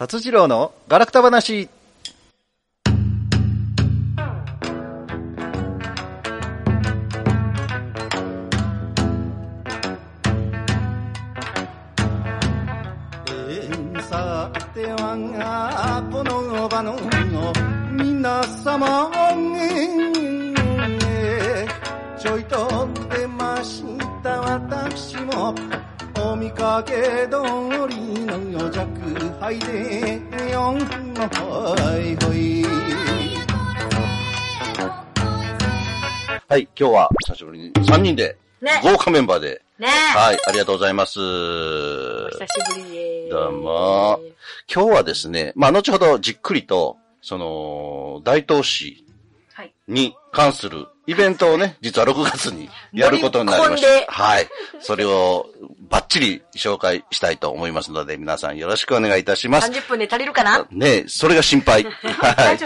達次郎のガラクタ話。見かけ通りの弱敗でよんほいほいはい、今日は久しぶりに3人で、ね。豪華メンバーで、ねはい、ありがとうございます。お久しぶりです。どうも。今日はですね、まあ、後ほどじっくりと、その、大東市はい。に関するイベントをね、実は6月にやることになりました。はい。それをバッチリ紹介したいと思いますので、皆さんよろしくお願いいたします。30分で足りるかな？ねえ、それが心配。はい。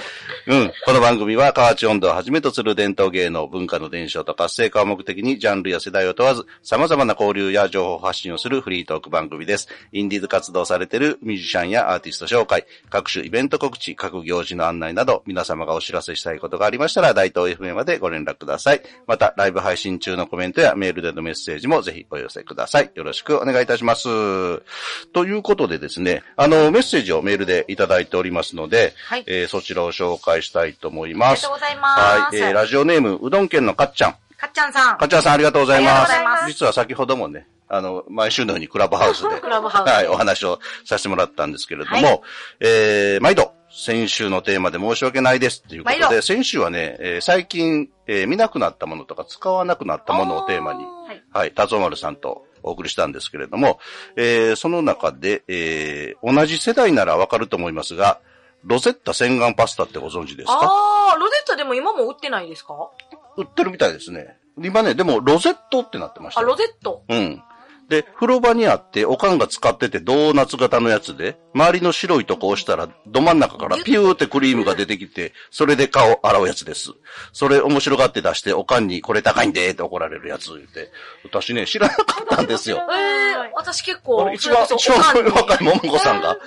うん。この番組は河内温度をはじめとする伝統芸能文化の伝承と活性化を目的にジャンルや世代を問わず様々な交流や情報発信をするフリートーク番組です。インディーズ活動されているミュージシャンやアーティスト紹介、各種イベント告知、各行事の案内など皆様がお知らせしたいことがありましたら大東 FM までご連絡ください。また、ライブ配信中のコメントやメールでのメッセージもぜひお寄せください。よろしくお願いいたします。ということでですね、あの、メッセージをメールでいただいておりますので、はいえーそちらを紹介したいと思いあります。がとうございます。はい、えーラジオネーム、うどん県のかっちゃん。かっちゃんさん。かっちゃんさんありがとうございます。ありがとうございます実は先ほどもね、あの、毎週のようにクラブハウスで、クラブハウスではい、お話をさせてもらったんですけれども、はいえー、毎度、先週のテーマで申し訳ないですっていうことで、先週はね、えー最近、えー見なくなったものとか使わなくなったものをテーマに、はい。はい、達夫丸さんとお送りしたんですけれども、えーその中で、えー同じ世代ならわかると思いますが、ロゼッタ洗顔パスタってご存知ですか？あー、ロゼッタでも今も売ってないですか？売ってるみたいですね。今ね、でもロゼットってなってましたあ、よ。ロゼット。うん。で、風呂場にあって、おかんが使っててドーナツ型のやつで、周りの白いとこ押したら、ど真ん中からピューってクリームが出てきて、それで顔洗うやつです。それ面白がって出して、おかんにこれ高いんでって怒られるやつ言って、私ね、知らなかったんですよ。えー、私結構、一番、一番若い桃子さんが、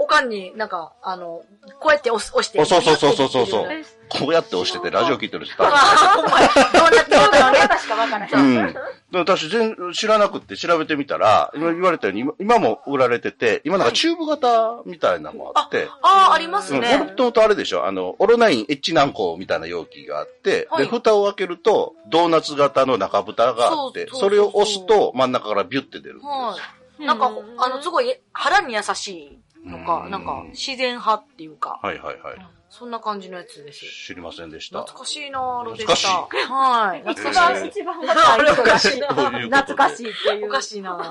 おかんになんか、あの、こうやって押す押して。おそうそうそうそうそうそうえー。こうやって押しててラジオ聞いてる人あー、ほんまやどうなってるかね。確かわからない。うん。で私全知らなくって調べてみたら、今言われたように今今も売られてて、今なんかチューブ型みたいなのもあって、あー、ありますうん、ね。もともとあれでしょあの、オロナインエッチ軟膏みたいな容器があって、はいで、蓋を開けると、ドーナツ型の中蓋があって、そうそうそれを押すと真ん中からビュって出るんです。はい。なんか、あの、すごい、腹に優しいのかう、んなんか、自然派っていうか、はいはいはい。そんな感じのやつです。知りませんでした。懐かしいなぁ、ロゼッタ。懐かしいはい。一懐かしい。番、一番若い人がとい懐かしいっていう。おかしいなぁ。はい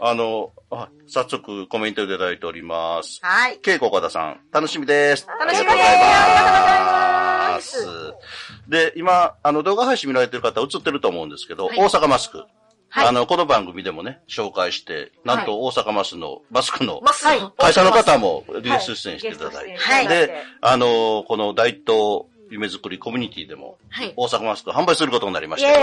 あの、あ早速コメントいただいております。はい。ケイコ岡田さん、楽しみです。楽しみですありがとうございます。で、今、あの、動画配信見られてる方映ってると思うんですけど、はい大阪マスク。はいあの、この番組でもね、紹介して、なんと大阪マスの、マスクの会社の方もゲスト出演していただいて、はいで、あの、この大東夢作りコミュニティでも、はい。大阪マスクを販売することになりましイェーて、イ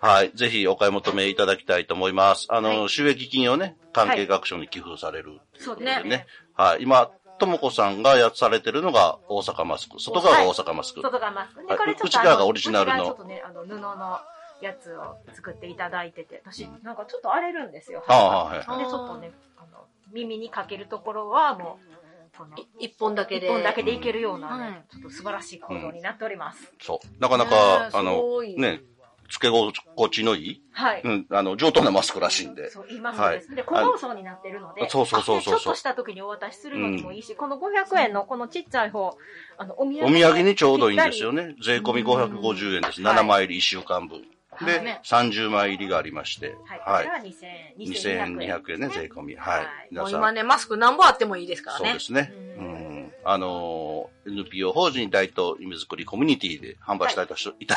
はい。ぜひお買い求めいただきたいと思います。あの、はい収益金をね、関係学賞に寄付される。そうね。はい。今、ともこさんがやされてるのが大阪マスク。外側が大阪マスク。外がマスク。はいで、これちょっと内側がオリジナルのあちょっとね、あの、布のやつを作っていただいてて、私、なんかちょっと荒れるんですよ。ああ、はい。で、ちょっとね、あの、耳にかけるところはもう、この、い一本だけで。一本だけでいけるようなうんね、ちょっと素晴らしい行動になっております。そう。なかなねか、えあのね、付け心地のいい、はい。うん、あの、上等なマスクらしいんで。そう、言いますです。で、小包装になってるので、そうそうそうそうでちょっとした時にお渡しするのにもいいし、この500円のこのちっちゃい方、あの、お土産お土産にちょうどいいんですよね。税込み550円です。はい7枚入り1週間分。で、ね30枚入りがありまして。はい。はいこれ。は2000 2200 2200円ね、税込み。はい。はい皆さん。もう今ね、マスク何本あってもいいですからね。そうですね。ううん。あのー NPO 法人大東夢作りコミュニティで販売したいとし、い、た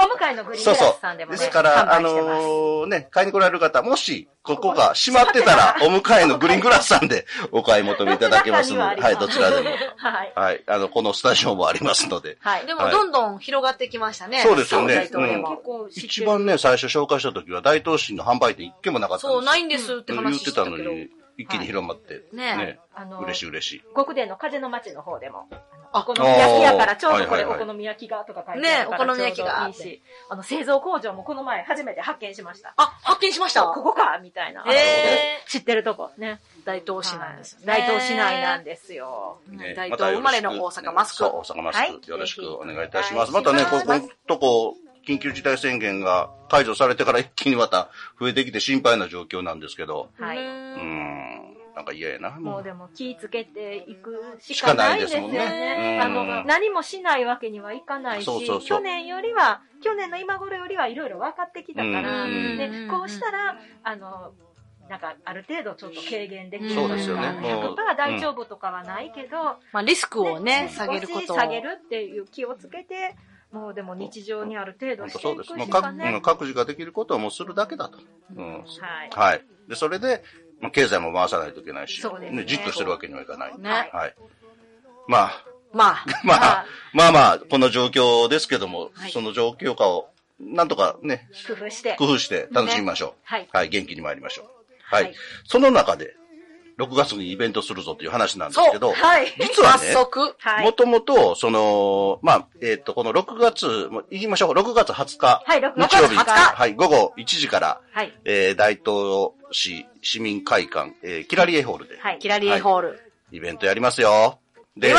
お向かいのグリーングラスさんでもね、ですから、あ。のーね、買いに来られる方、もし、ここが閉まってたら、お迎えのグリーングラスさんでお買い求めいただけますので、はい、どちらでも。はい。はい、あの、このスタジオもありますので。はい。でも、どんどん広がってきましたね。そうですよね大東でも結構知ってる一番ね、最初紹介した時は大東市の販売店一軒もなかったんですそう、ないんですって言話ってたのしてたけど。に、一気に広まって、ねね、あの、嬉しい嬉しい。極殿の風の町の方でも、あお好み焼き屋からちょうどこれお好み焼きがとか書いてあるからねお好み焼きがいいし、あの製造工場もこの前初めて発見しました。あ、発見しました。ここかみたいな。へ知ってるとこね。大東市なんですよね。大東市内なんですよ。ね大東生まれの大阪マスク。そう、大阪マスク。はいよろしくお願いいたします。はいまたね、ここのとこ、緊急事態宣言が解除されてから一気にまた増えてきて心配な状況なんですけど、はい。うーん、なんか嫌やな。もう。でも気ぃつけていくししかないいですもんね。あの、何もしないわけにはいかないし、そうそうそう。去年よりは、去年の今頃よりはいろいろ分かってきたから、うんで、こうしたら、あの、なんか、ある程度ちょっと軽減できるそうですよね。あのもう100%大丈夫とかはないけど、まあ、リスクをね、ね下げることを。少し下げるっていう気をつけて、もうでも日常にある程度していうくそです。もうしかね各うん。各自ができることはもうするだけだと。うん。はい。はい。で、それで、まあ、経済も回さないといけないし、そうですねじっとしてるわけにはいかない。ねはい。まあ、まあ、まあ、まあまあ、この状況ですけども、はいその状況下を、なんとかね、工夫して。工夫して楽しみましょう。はい。はい、元気に参りましょう。はい。はいその中で、6月にイベントするぞという話なんですけど、はい。早実はね、も。ともと、その、まあ、えっ、と、この6月、もう言いましょう、6月20日、はい、6月日曜日、20日。はい、午後1時から、はい。えー、大東市市民会館、えー、キラリエホールで、はい。キラリエホール。イベントやりますよ。で。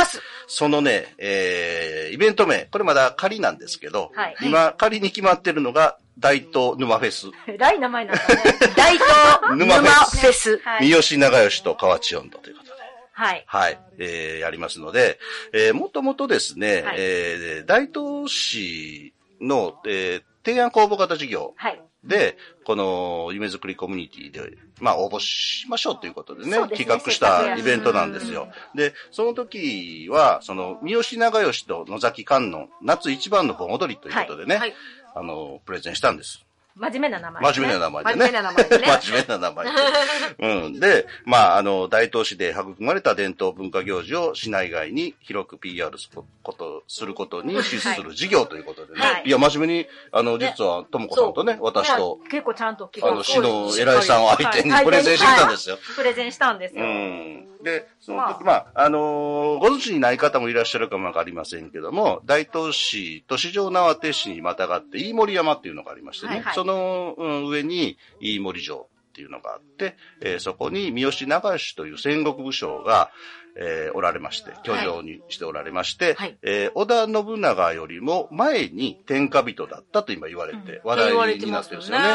そのね、えー、イベント名、これまだ仮なんですけど、はい今仮に決まってるのが、大東沼フェス。えらい名前なんだね。大東沼 沼フェス。三好長吉と河内温度ということで。はい。はい。えー、やりますので、えー、もともとですね、はいえー、大東市の、えー、提案公募型事業はい。で、この夢づくりコミュニティで、まあ応募しましょうということでね、ですね企画したイベントなんですよ。で、その時は、その、三好長吉と野崎観音、夏一番の盆踊りということでね、はい。あの、プレゼンしたんです。真面目な名前、真面目な名前でね。真面目な名前でね真面目な名前で。うん。で、まあ、あの、大東市で育まれた伝統文化行事を市内外に広く PR すること、することに資する事業ということでね。はいい、や、真面目に、あの、実は、ともこさんとね、私と、結構ちゃんとあの、市の偉いさんを相手にはいプレゼンしてきたんですよ。プレゼンしたんですうよ。ん。で、その時、まあ、あのーご存知にない方もいらっしゃるかもわかりませんけども、大東市と市場縄手市にまたがって、飯森山っていうのがありましてね、はいはいその、うん上に飯森城っていうのがあって、えーそこに三好長吉という戦国武将が、えーおられまして、居城にしておられまして、はいえー織田信長よりも前に天下人だったと今言われて、話題になってるんですよね。。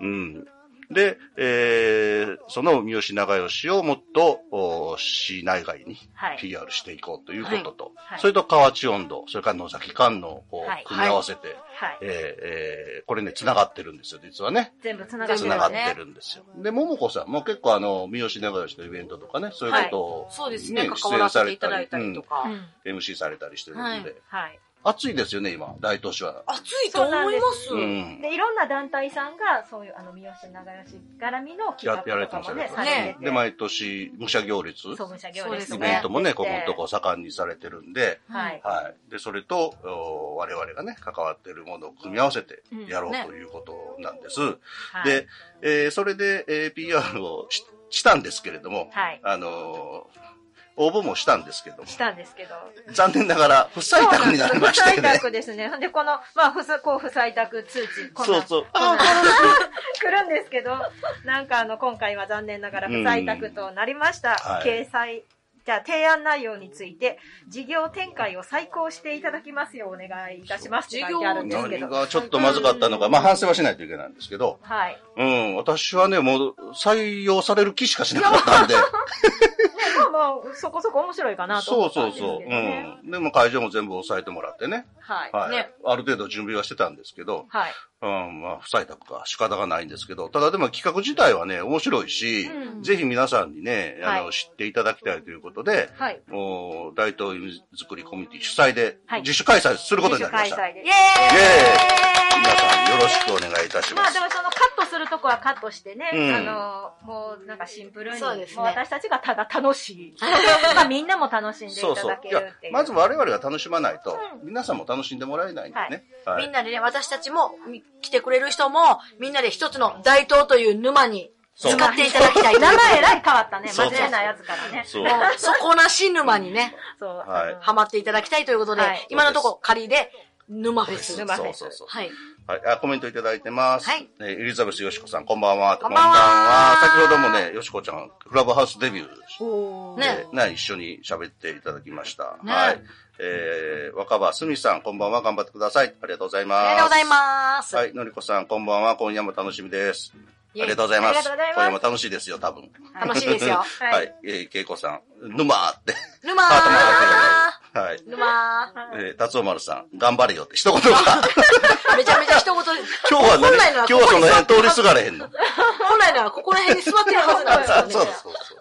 うん。で、えーその三好長吉をもっと、お市内外にはい。PR していこうということと、はいそれと河内温度、それから野崎観音を組み合わせて、はい。えこれね、繋がってるんですよ、実はね。全部繋がって繋がっ。てるんですよ。で、桃子さんも結構あの、三好長吉のイベントとかね、そういうことを、そうですね。関わらせていただいたりとか MC されたりしてるんで、はいはい。暑いですよね、今、大東市は。熱いと思います。うん。で、いろんな団体さんが、そういう、あの、三好長吉絡みの企画ややられとかもね、てましたねされてて。で、毎年、武者行列、そうですね列イベントもね、ここのとこ盛んにされてるんで、はい。はい。で、それと、お我々がね、関わっているものを組み合わせてやろううんねということなんです。はい、で、えーそれで、えー PR をししたんですけれども、はい。あのー応募もしたんですけども、したんですけど。残念ながら不採択になりましたよ不採ね。択ですね。で、この、まあ、不採こう不採択通知、こそうそう。来るんですけど、なんかあの、今回は残念ながら不採択となりました。はい掲載、じゃあ提案内容について、事業展開を再考していただきますようお願いいたしますって書いてあるんですけど。何がちょっとまずかったのか、まあ反省はしないといけないんですけど、はい。うん、私はね、もう採用される気しかしなかったんで、ね、まあまあ、そこそこ面白いかなとそう思ったんですけどそうそう。ね。うん。でも会場も全部押さえてもらってね。はい。はい。ねある程度準備はしてたんですけど、はい。うん、まあ、不採択か仕方がないんですけど、ただでも企画自体はね、面白いし、うんぜひ皆さんにね、あの、はい知っていただきたいということで、はい。もう大東夢作りコミュニティ主催ではい自主開催することになりました。自主開催でイ。エーイ皆さんよろしくお願いいたします。まあでもそのカットするとこはカットしてね、うんあの、もうなんかシンプルに、そうですねもう私たちがただ楽しい。まあみんなも楽しんでいそうそうただ。けいやるっていう。まず我々が楽しまないと、う皆さんも楽しんでもらえないんでね。はいみんなでね、私たちも、み来てくれる人も、みんなで一つの大東という沼にそう使っていただきたい。名前えらい変わったね。そう真面目なやつからね。そうもう、底なし沼にね、そう。はいハマっていただきたいということで、はい今のところ仮で、沼フェス。沼フェスそうそうそう。はい。はい、あコメントいただいてます。はいえーエリザベスよしこさん、こんばんは。こんばんは先ほどもね、よしこちゃん、クラブハウスデビューおーねで、ね、一緒に喋っていただきました。ねはい。えー、若葉すみさん、こんばんは。頑張ってください。ありがとうございます。ありがとうございます。はい、のりこさん、こんばんは。今夜も楽しみです。ありがとうございます。ありがとうございます今夜も楽しいですよ、多分。楽しいですよ。はいはい。えー、けいこさん、沼ーって。沼ハーはい。沼えー、達夫丸さん、頑張れよって一言が。ー めちゃめちゃ一言、今日は本来のは何今日はその辺通りすがれへんの。本来ならここら辺に座ってるはずなんですよね。そうです、そうです。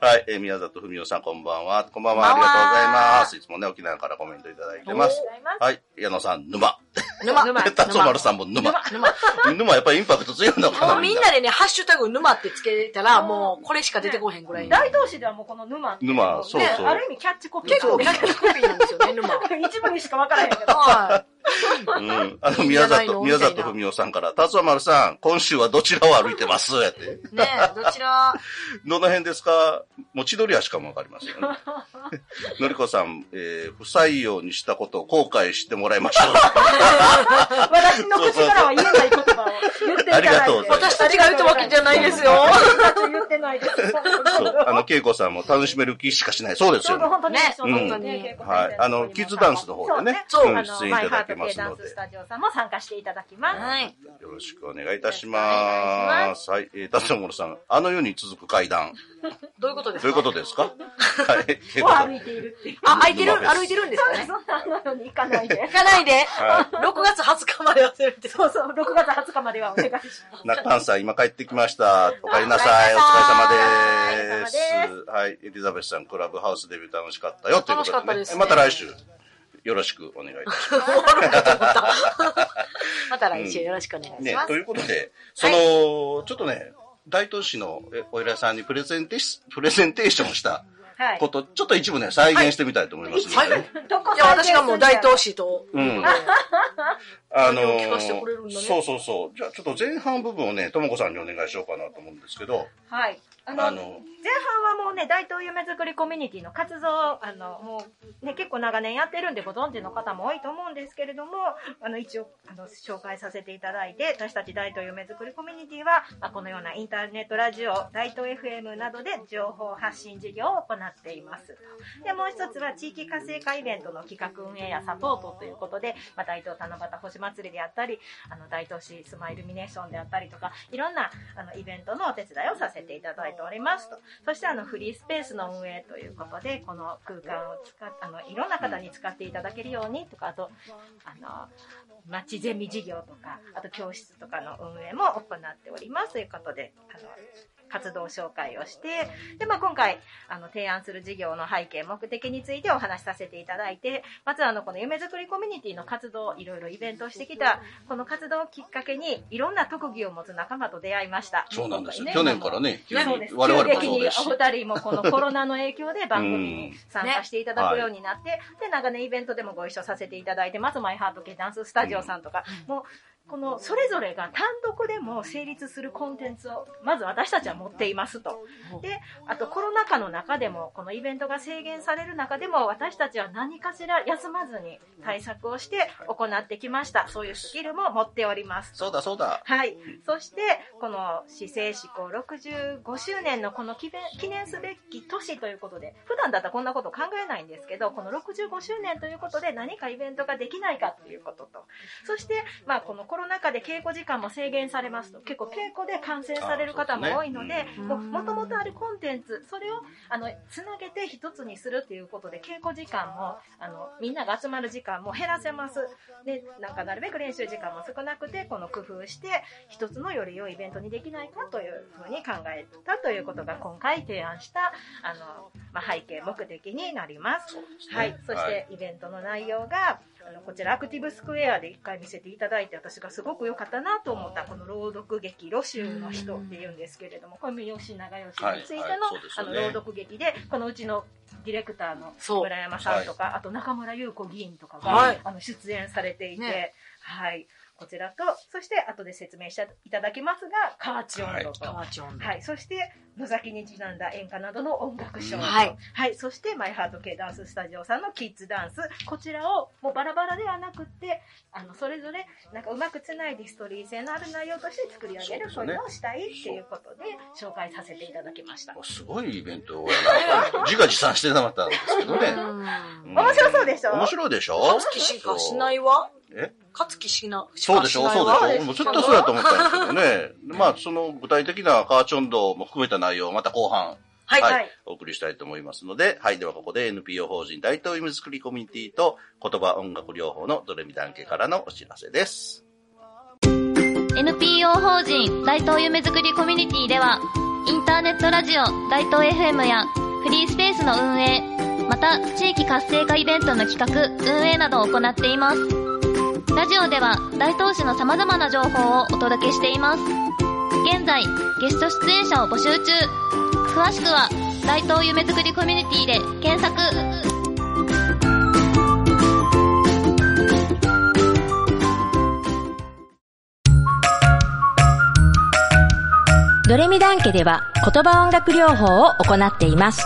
はい、えー、宮里文夫さん、こんばんは。こんばんは、ありがとうございます。いつもね、沖縄からコメントいただいてます。はい、矢野さん、沼。沼。沼 達夫丸さんも沼。沼。沼やっぱりインパクト強いのかなもうみんなでね、ハッシュタグ沼ってつけたら、もうこれしか出てこへんぐらいの。大東市ではもうこの沼沼そうそうねある意味キャッチコピー結構キャッチコピーなんですよね、沼。一部にしか分からへんけど。はうん。あの、宮里、宮里文夫さんから、達夫丸さん、今週はどちらを歩いてます？やって。い。ねえ、どちら、どの辺ですか？もう千鳥足かもわかりませんよね。のりこさん、えー、不採用にしたことを後悔してもらいましょう。私の口からは言えない言葉を言っていただいて。ありがとうございます私たちが言ったわけじゃないですよ。私たち言ってないです。そう。あの、恵子さんも楽しめる気しかしない。そうですよね。本当にね一緒にはいあのキッズダンスの方でねそう出演いただハート系けますのでダンススタジオさんも参加していただきます。はい。よろしくお願いいたします。はい。えー、達夫さん、あの世に続く階段。どういうことですか？どういうことですか？はい。歩いているって。あ、空いてる？歩いてるんですかね？そんなのように行かないで行。かないで。は6月20日まで忘れて。そうそう、6月20日まではお願いします。中関さん、今帰ってきました。お帰りなさい。おお疲れ様で。様ですはい。エリザベスさん、クラブハウスデビュー楽しかったよ。ということで、ね。楽しかったですねまた来週、よろしくお願いいたします。また来週よろしくお願いしねま、す。ということで、その、ちょっとね、大東市のえお偉いさんにプレゼンテーシプレゼンテーションしたはいこ。と、ちょっと一部ね、再現してみたいと思いますので、はいどこじゃあ私がもう大東市と、うん。あの何を聞かせてくれるんだねそうそうそう。じゃあちょっと前半部分をね、ともこさんにお願いしようかなと思うんですけど、はい。あの、あの、前前半はもうね、大東夢作りコミュニティの活動、あの、もうね、結構長年やってるんでご存知の方も多いと思うんですけれども、あの、一応、あの、紹介させていただいて、私たち大東夢作りコミュニティは、まあ、このようなインターネットラジオ、大東 FM などで情報発信事業を行っています。で、もう一つは地域活性化イベントの企画運営やサポートということで、まあ、大東七夕星祭りであったり、あの、大東市スマイルミネーションであったりとか、いろんな、あの、イベントのお手伝いをさせていただいておりますと。そして、あの、フリースペースの運営ということで、この空間を使っ、あの、いろんな方に使っていただけるようにとか、あと、あの、町ゼミ事業とか、あと教室とかの運営も行っておりますということで、あの、活動紹介をして、で、まあ、今回、あの、提案する事業の背景、目的についてお話しさせていただいて、まずあの、この夢づくりコミュニティの活動、いろいろイベントをしてきた、この活動をきっかけに、いろんな特技を持つ仲間と出会いました。そうなんですよ。今去回年からね、急激にお。二人もこのコロナの影響で番組に参加していただくようになって、で、長年イベントでもご一緒させていただいてます、マイハート系ダンススタジオさんとか、もう、このそれぞれが単独でも成立するコンテンツをまず私たちは持っていますと。で、あとコロナ禍の中でも、このイベントが制限される中でも私たちは何かしら休まずに対策をして行ってきました。そういうスキルも持っております。そうだそうだ。はい。そして、この市政施行65周年のこの記念記念すべき年ということで、普段だったらこんなこと考えないんですけど、この65周年ということで何かイベントができないかということと、そして、まあこのコロナ禍で稽古時間も制限されますと、結構稽古で感染される方も多いので、うんもともとあるコンテンツ、それを、あの、つなげて一つにするっていうことで、稽古時間も、あの、みんなが集まる時間も減らせます。で、なんかなるべく練習時間も少なくて、この工夫して、一つのより良いイベントにできないかというふうに考えたということが今回提案した、あの、まあ、背景、目的になります。はい。そして、イベントの内容が、あの、こちらアクティブスクエアで一回見せていただいて、私がすごく良かったなと思った、この朗読劇、ロシューの人っていうんですけれども、これも吉永吉についての、あの、朗読劇で、このうちのディレクターの村山さんとか、あと中村優子議員とかが、はい。あの、出演されていて、ね。はい。こちらと、そして後で説明していただきますが、カーチ音頭と、はい。そして、野崎にちなんだ演歌などの音楽ショー。うんはい。はい。そして、マイハート系ダンススタジオさんのキッズダンス。こちらを、もうバラバラではなくって、あの、それぞれ、なんかうまくつないでストーリー性のある内容として作り上げる、そうういうのをしたいっていうことで、紹介させていただきました。すごいイベントを自画自賛してなかったんですけどね。面白そうでしょ？面白いでしょ？勝木しかしないわえ？勝木しな、そうでしょそうでしょもう絶対そうだと思ったんですけどね。まあ、その具体的なカーチョンドも含めた内容をまた後半、はい。はいはいお送りしたいと思いますので、はい。ではここで NPO 法人大東夢作りコミュニティと言葉音楽療法のドレミダン家からのお知らせです。NPO 法人大東夢作りコミュニティでは、インターネットラジオ大東 FM やフリースペースの運営、また地域活性化イベントの企画、運営などを行っています。ラジオでは大東市の様々な情報をお届けしています。現在、ゲスト出演者を募集中。詳しくは、大東夢作りコミュニティで検索。ドレミダン家では言葉音楽療法を行っています。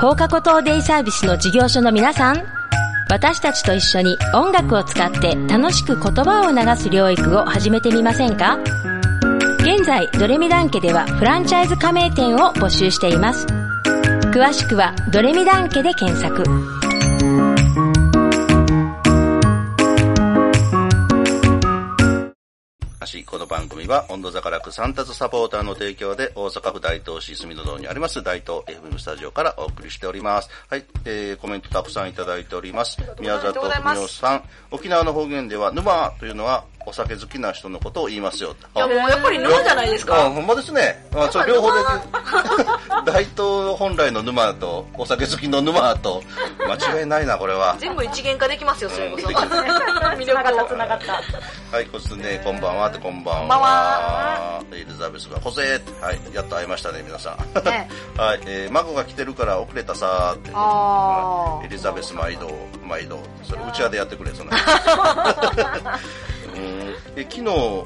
放課後等デイサービスの事業所の皆さん、私たちと一緒に音楽を使って楽しく言葉を流す療育を始めてみませんか？現在、ドレミダン家ではフランチャイズ加盟店を募集しています。詳しくはドレミダン家で検索。この番組は温度坂楽三達サポーターの提供で大阪府大東市住の堂にあります大東 FM スタジオからお送りしております。はい、えー、コメントたくさんいただいております。宮里文夫さん、沖縄の方言では沼というのはお酒好きな人のことを言いますよ。いや、もうやっぱり沼じゃないですあ、か。ほんまですね。あ、それ両方で、大東本来の沼と、お酒好きの沼と、間違いないな、これは。全部一元化できますよ、それこそ。うん 魅繋がった力を。繋がった。はい、こつね、こんばんはって、こんばんは。こんばんはエリザベスが、こせーはい、やっと会いましたね、皆さん。ね はい、えー、孫が来てるから遅れたさーって。あーエリザベス毎度、毎度。それ、うちわでやってくれ、その。うんえ昨日、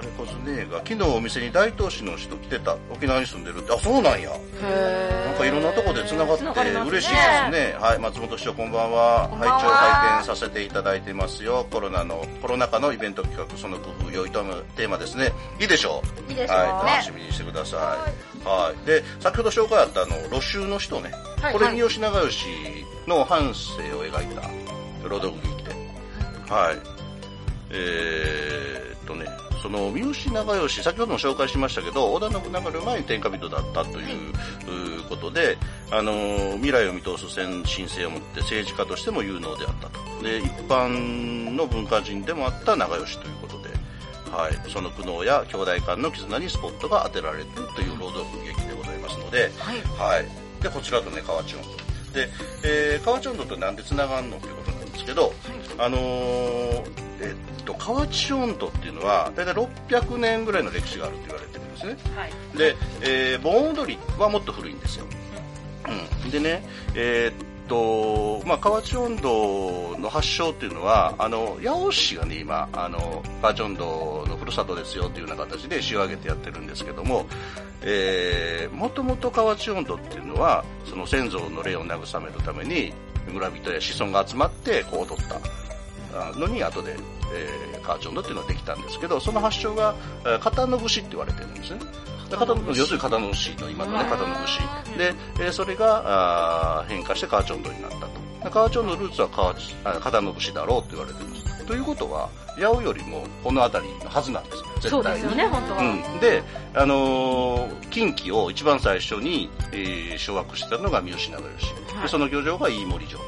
えこつねが、昨日お店に大東市の人来てた。沖縄に住んでるって。あ、そうなんや。へなんかいろんなとこで繋がって嬉しいですね。はい、松本市長こんばんは。こんばんははい、一応拝見させていただいてますよ。コロナの、コロナ禍のイベント企画、その工夫、良いと思うテーマですね。いいでしょういいでしょうはい、楽しみにしてください。はい。で、先ほど紹介あったあの、露州の人ね。はいこれ、三好長吉の半生を描いた、朗読劇で。はい。えーっとね、その三好長吉、先ほども紹介しましたけど、織田信長より前に天下人だったという,、ことで、あのー未来を見通す先進性を持って政治家としても有能であったと。で、一般の文化人でもあった長吉ということで、はい、その苦悩や兄弟間の絆にスポットが当てられるという朗読劇でございますので、はい。はい。で、こちらとね、河内音頭。で、えー、河内音頭となんで繋がんのっていうことなんですけど、あのー、えっと、河内音頭っていうのは、だいたい600年ぐらいの歴史があるって言われてるんですね。はい。で、えー、盆踊りはもっと古いんですよ。うん。でね、えーっと、まあ、河内音頭の発祥っていうのは、あの、八尾市がね、今、あの、河内音頭のふるさとですよっていうような形で詩を挙げてやってるんですけども、えー、もともと河内音頭っていうのは、その先祖の霊を慰めるために、村人や子孫が集まって、こう踊った。あのに後で、えー、カーチョンドっていうのができたんですけど、その発祥が、えー、片野節って言われてるんですね。要するに片野節の今のね、片野節。で、えーそれが変化してカーチョンドになったと。でカーチョンドのルーツは片野節だろうって言われてるんです。ということは、八尾よりもこの辺りのはずなんですよ、絶対に。そうですよね、本当は。うん、で、あのー近畿を一番最初に、えー掌握してたのが三好長吉、はいでその漁場が飯盛城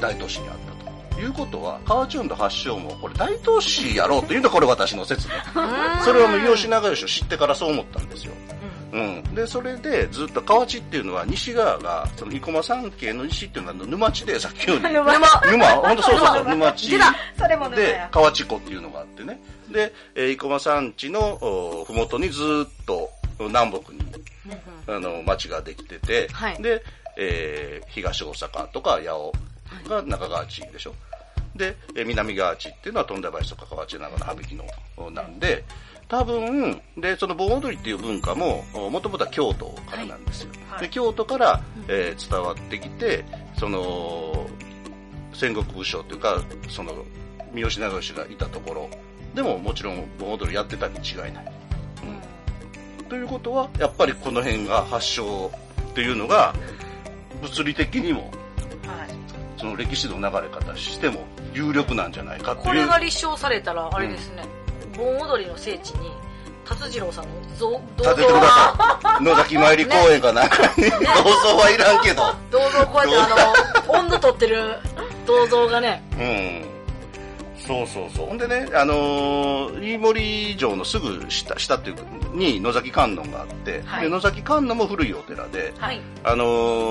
大東市にあったということは河内温度発祥もこれ大東市やろうというのがこれ私の説ねそれはもう三好長吉を知ってからそう思ったんですよ、うん、でそれでずっと河内っていうのは西側がその生駒山系の西っていうのは沼地でさっきのように沼。沼。本当そうそうそう沼地それもねで、河内湖っていうのがあってね。で、えー生駒山地のおふもとにずーっと南北に、あの、町ができてて、はい。で、えー東大阪とか八尾が中川地でしょ。で、えー南川地っていうのは富田林とか河内長野羽引のおなんで、多分、で、その盆踊りっていう文化も、もともとは京都からなんですよ。はいで、京都から、えー伝わってきて、その、戦国武将というか、その、三好長吉がいたところでももちろん盆踊りやってたに違いない。うん、ということは、やっぱりこの辺が発祥っていうのが、物理的にも、はいその歴史の流れ方しても有力なんじゃないかっていう。これが立証されたら、あれですね、盆踊りの聖地に、達次郎さんの像銅立ててください。野崎参り公園かなんかに、銅像はいらんけど。銅像こうやってあの、温度取ってる銅像がね、うん。そうそうそう。ほんでね、あのー、飯盛城のすぐ下、下っていうか、に野崎観音があって、はいで野崎観音も古いお寺で、はい。あの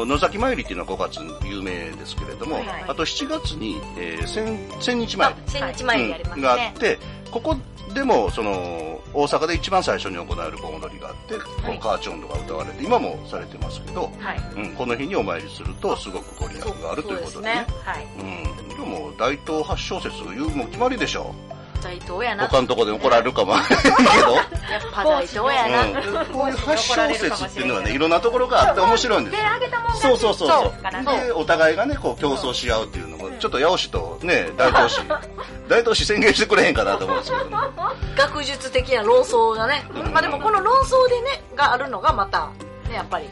ー野崎参りっていうのは5月有名ですけれども、はいはいあと7月に、えー千千日参あり、千日前にやりますうんがあねっ。て、ここでも、その、大阪で一番最初に行われる盆踊りがあって、このカーチョンドが歌われて、今もされてますけど、はいうん、この日にお参りすると、すごくご利益があるということでね。はいうん。でも、大東発祥説言うも決まりでしょ。大東やな。他のとこで怒られるかもけど。やっぱ大東やな。うん、こういう発祥説っていうのはね、いろんなところがあって面白いんですでよ。あげたもんがそうそうそうそそうで、お互いがね、こう競争し合うっていうのも、ちょっと八尾市とね、大東市、大東市宣言してくれへんかなと思うんですけどね。学術的な論争がね。まあでもこの論争でね、があるのがまた、ね、やっぱり、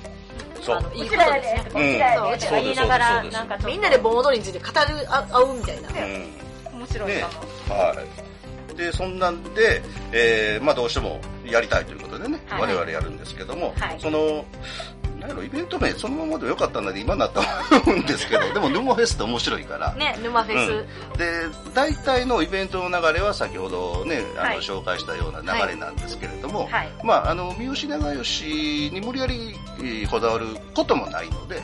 そういいうことですね。うちら言いながらなんかみんなで盆踊りについて語る、あ合うみたいな。うん。面白いねかも、はい。で、そんなんで、えー、まあどうしてもやりたいということでね、はい。我々やるんですけども、はい。その、なんやろ、イベント名そのままでよかったんだで今になったと思うんですけど、でも沼フェスって面白いから、ね、沼フェス。で、大体のイベントの流れは先ほどね、あの、はい。紹介したような流れなんですけれども、はい。まあ、あの、三好長吉に無理やり、えーこだわることもないので、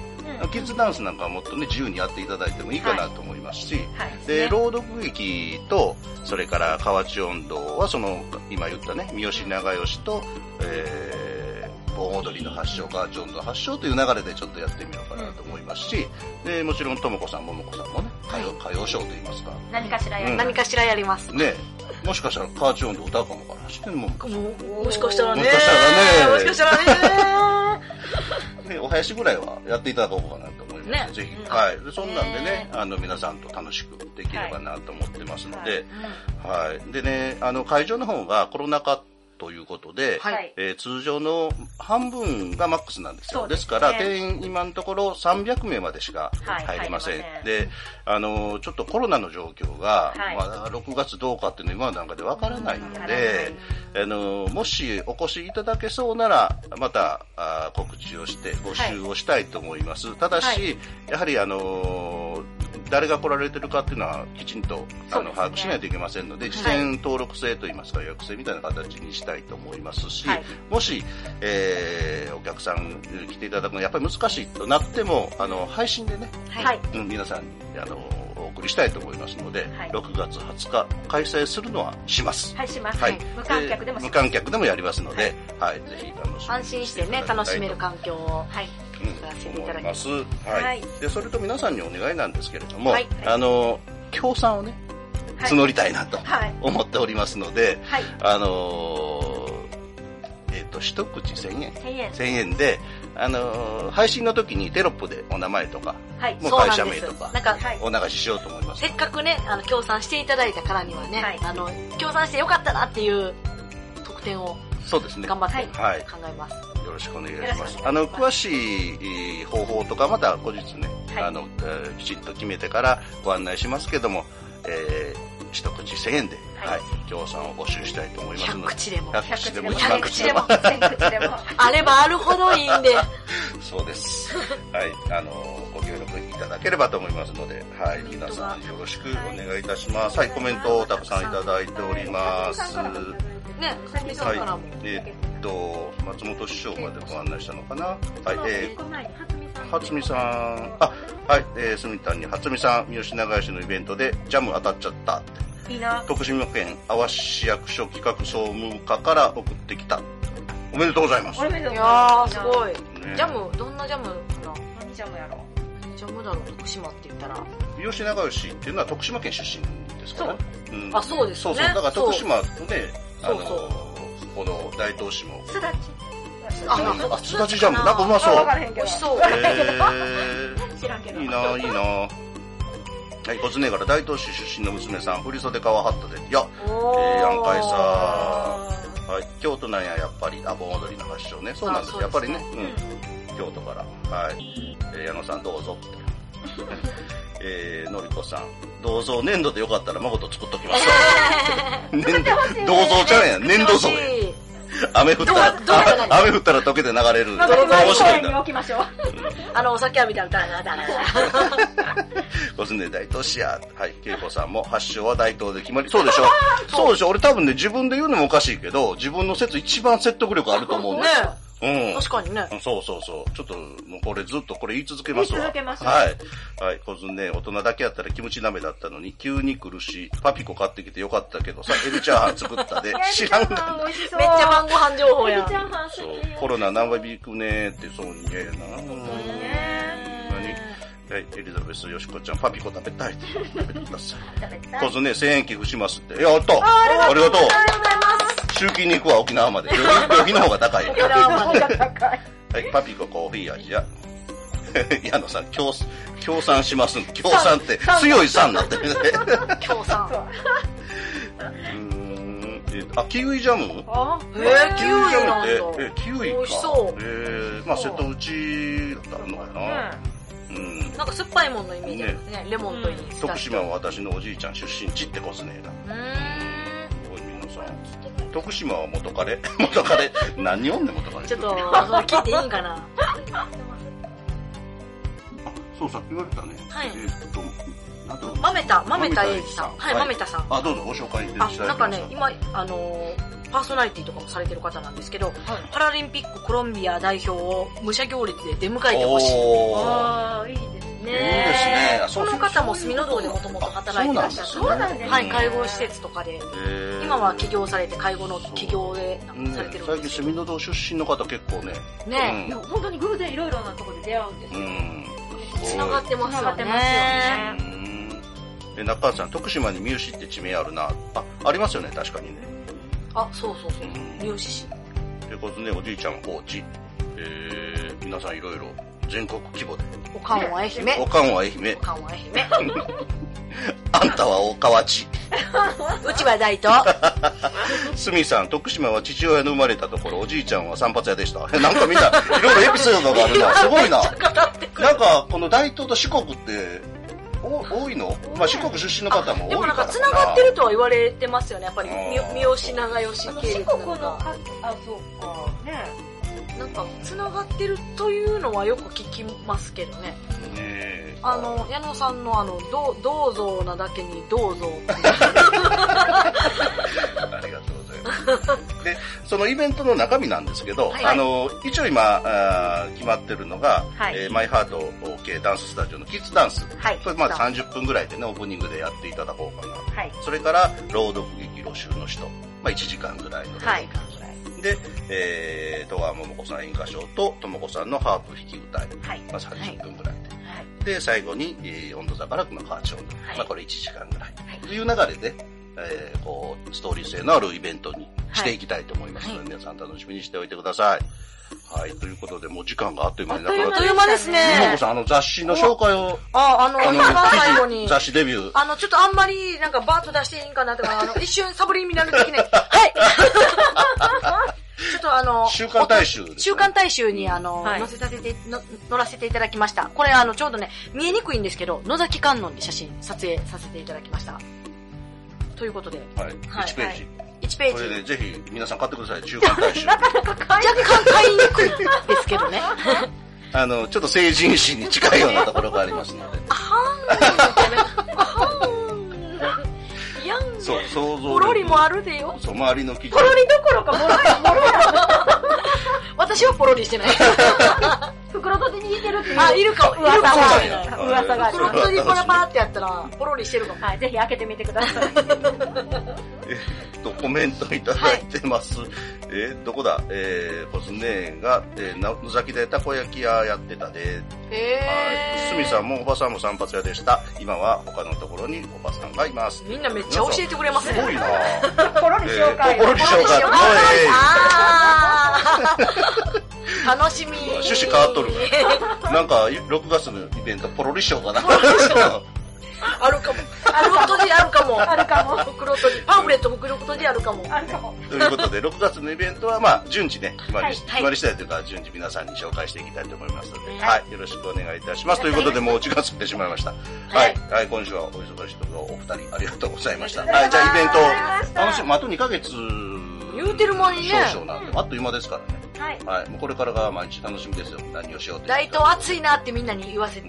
キッズダンスなんかはもっとね、自由にやっていただいてもいいかなと思いますし、はい。で、ね。朗読劇と、それから河内音頭は、その、今言ったね、三好長吉と、えー、盆踊りの発祥、河内音頭の発祥という流れでちょっとやってみようかなと思いますし、で、もちろん、ともこさん、ももこさんもね、歌謡、歌謡ショーと言いますか、何かしらやる、うん。何かしらやります。ね、もしかしたら河内音頭歌うかもわからんしね、ももももしかしたらね。もしかしたらね。もしかしたらね。ね、お囃子ぐらいはやっていただこうかなと思います。ねぜひ。うんはい。でそんなんでねね、あの、皆さんと楽しくできればなと思ってますので、はい。でね、あの、会場の方がコロナ禍ということで、はいえー通常の半分がマックスなんですよ。ですねですから、定員今のところ300名までしかはい入れません。入れませんで、あの、ちょっとコロナの状況が、はいまだ6月どうかっていうのは今の段階でわからないので、あの、もしお越しいただけそうなら、またあー告知をして募集をしたいと思います。ただし、はいやはりあの誰が来られてるかっていうのはきちんとあの、把握しないといけませんので、事前登録制といいますか予約制みたいな形にしたいと思いますし、はい。もし、えーお客さん来ていただくのはやっぱり難しいとなっても、あの、配信でね、はい。うん皆さんにあのお送りしたいと思いますので、はい。6月20日開催するのはします。はいします、はい、無観客でも無観客でもやりますので、はい、ぜひ楽しみに安心してね、楽しめる環境を。はいらせていただきます。はい。はい。で、それと皆さんにお願いなんですけれども、はい。あの、協賛をね、はい。募りたいなとはい。思っておりますので、はい。あのーえっ、と、一口1000円。1000円。1000円で、あのー配信の時にテロップでお名前とか、はい。もう会社名とか、なんか、はい。お流ししようと思います。せ。っかくね、あの、協賛していただいたからにはね、はい。あの、協賛してよかったなっていう特典をそうですね。頑張ってはい。考えます。よろしくお願いします。あの、詳しいえー方法とか、また後日ね、はいあの、えーきちんと決めてからご案内しますけども、えー一口1000円で、は、はいい協賛を募集したいと思いますの100で。口でも。100口でも100 100口でも、口でも。1000口でも。あればあるほどいいんで。そうです。はい。あの、ご協力いただければと思いますので、はい。皆さんよろしくお願いいたします。はい。コメントをたくさんいただいております。ね、さんからも。えーっと、松本師匠までご案内したのかな？はい。えー、初見さん、あ、はい、えー、すみたんに、初見さん、三好長吉のイベントで、ジャム当たっちゃったって。いいな。徳島県阿波市役所企画総務課から送ってきた。おめでとうございます。俺めでとういやー、すい。ごい。ねジャム、どんなジャム？かな何ジャムやろ何ジャムだろう、徳島って言ったら。三好長吉っていうのは徳島県出身ですからね。うんあそうですねそうそう。だから徳島とね、あのそうそうこの大東市も。すだち。ああ、すだちジャム、なんかうまそう。美味。しそう。え知らんけど。ー、いいな、いいな。はい、こつねから大東市出身の娘さん、振袖川ハットで。いや。えーやんかいさはい、京都なんや、やっぱり、あ、盆踊りの発祥ね。そうなんですあやっぱりね、そううん。京都から。はい。えー矢野さんどうぞ。えー、のりこさん、銅像粘土でよかったら誠作っときます。粘土、銅像ちゃうやん、粘土像やん。雨降ったら雨降ったら溶けて流れる。んだ。置きましょう。あの、お酒浴びたみたいな、だね。コスネ大東市や。はい、恵子さんも発祥は大東で決まり。そうでしょ？そうでしょ？俺多分ね、自分で言うのもおかしいけど、自分の説一番説得力あると思うんねですよ。うん。確かにね。そうそうそう。ちょっと、もうこれずっとこれ言い続けますわ。言い続けますはい。はい。こずね、大人だけやったらキムチ鍋だったのに、急に来るし、パピコ買ってきてよかったけどさ、エビチャーハン作ったで、知らんがな。美味しそう。めっちゃ晩ご飯情報やんエビチ。ャーハン好きそうよ。コロナ何倍ビくねーってそうに言えな。ね何？はい、エリザベスよしこちゃん、パピコ食べたいって 食べてください。食べたい。こずね、1000円寄付しますって。いや、あったありがとう集金に行くわ、沖縄まで。の方が高い。沖縄までが高い。はい、パピココーヒー味や。矢野さん、協、協賛しますんで。協賛って強い賛になってるね。今日さん。そう。うーんえあ、キウイジャム？あえー、キウイなんだ。え、え、キウイか。美味しそうえー、まあ瀬戸内だったのかな。ねうん。なんか酸っぱいもののイメージあるね。レモンといい。徳島は私のおじいちゃん出身地ってことねえな。さん。徳島は元彼？元彼？何読んで元彼？ちょっと、聞いていいんかな？あ、そうさっき言われたね。はい。えーっと、なんと豆田、豆田英二さん。はい、はい。豆田さん。あ、どうぞご紹介いただあき、たいなんかね、今、あのーパーソナリティとかもされてる方なんですけど、パラリンピックコロンビア代表を武者行列で出迎えてほしい。ああ、いいですね。いいですねこの方も墨の道でもともと働いてらっしゃって、そうなんですねはい、介護施設とかで、えー今は起業されて、介護の起業でされてるん最近ですけセミノ道出身の方結構ね。ねいや、本当に偶然いろいろなところで出会うんですよ。うん。うん。す繋がってますよ繋がってますよね。ね。うんえ、中川さん、徳島に三好って地名あるな。あ、ありますよね、確かにね。あ、そうそうそううん。三好市。ということでね、おじいちゃんは高知。えー、皆さんいろいろ全国規模で。おかんは愛媛。おかんは愛媛お。かんは愛媛。あんたは大川内。うちは大東。すみさん、徳島は父親の生まれたところ、おじいちゃんは散髪屋でした。え なんかみんな、いろいろエピソードがあるな。すごいな。語ってくるなんか、この大東と四国って、お多いの？まあ四国出身の方も多いからでもなんか繋がってるとは言われてますよね。やっぱり、三好長吉あの系列四国のあ、そうか。ねなんか、繋がってるというのはよく聞きますけどね。あの、矢野さんのあの、どう、どうぞなだけにどうぞ。ありがとうございます。で、そのイベントの中身なんですけど、はいあの、一応今、あー決まってるのが、はいえーマイハート系ダンススタジオのキッズダンス。はいこれまあ30分ぐらいでね、オープニングでやっていただこうかな。はい。それから、朗読劇露習の人。まあ1時間ぐらいの。はい。で、えー、戸川桃子さん演歌賞と、ともこさんのハープ弾き歌い。はい。まあ30分ぐらいで。はい。で、最後に、えー、温度差からのカーチョン。はいまあこれ1時間ぐらい。はいという流れで、えー、こう、ストーリー性のあるイベントにしていきたいと思いますので、はい皆さん楽しみにしておいてください。はい、ということで、もう時間があっという間になくなっあっという間ですももねこ。さん、あの雑誌の紹介を、あ、あの、あの、一番最後記に事。雑誌デビュー。あの、ちょっとあんまり、なんかバーッと出していいんかなとか、あの、一瞬サブリミナル的な。はい ちょっとあの、週刊大衆ですね週刊大衆にあの、はい載せさせて、の載らせていただきました。これあの、ちょうどね、見えにくいんですけど、野崎観音で写真撮影させていただきました。ということで、はい。はい1ページ。1ページ。これでぜひ皆さん買ってください。中間大衆。若干買いにくいですけどね。あの、ちょっと成人誌に近いようなところがありますので。あはーん。あはーん。いやん。そう、想像力ポロリもあるでよ。そう、周りの記事ポ。ロリどころか、もろや、もろや。私はポロリしてない。袋閉じにいてるっていう。あ、いるかも。いる噂があ。る。噂がある。袋閉じパラパラってやったら、ポロリしてるかも。はい、ぜひ開けてみてください。と、コメントいただいてます。えーどこだ？えー、コスネーが、えー、な野崎でたこ焼き屋やってたで。はい。へー。すみさんもおばさんも散髪屋でした。今は他のところにおばさんがいます。みんなめっちゃ教えてくれますね。すごいなぁ。ポロリ紹介。えーポロリ紹介。あー楽しみ。趣旨変わっとる なんか、6月のイベント、ポロリショーかな。あるかも。袋閉じあるかも。あるかも。袋閉じ。パンフレット袋閉じあるかも。あるかも。ということで、6月のイベントは、まあ、順次ね、決まり、はい決まり次第というか、順次皆さんに紹介していきたいと思いますので、ははいい、よろしくお願いいたします。ということで、もう時間過ぎてしまいました。はい。はい、今週はお忙しいところ、お二人ありがとうございました。はい、じゃあイベント楽しみ、あと2ヶ月、言うてる間にね少々なんで、あっという間ですからね。はい。はい、もうこれからが毎日楽しみですよ。何をしようという大東暑いなってみんなに言わせ、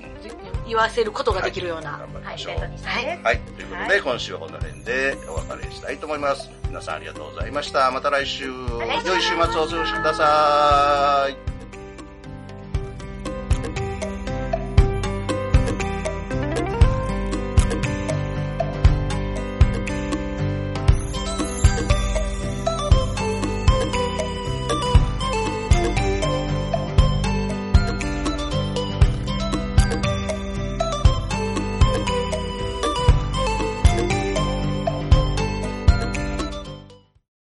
言わせることができるような。頑張りはい、イましょう。ベントにしたい。はい。ということで、今週はこの辺でお別れしたいと思います。皆さんありがとうございました。また来週、良い週末をお過ごしください。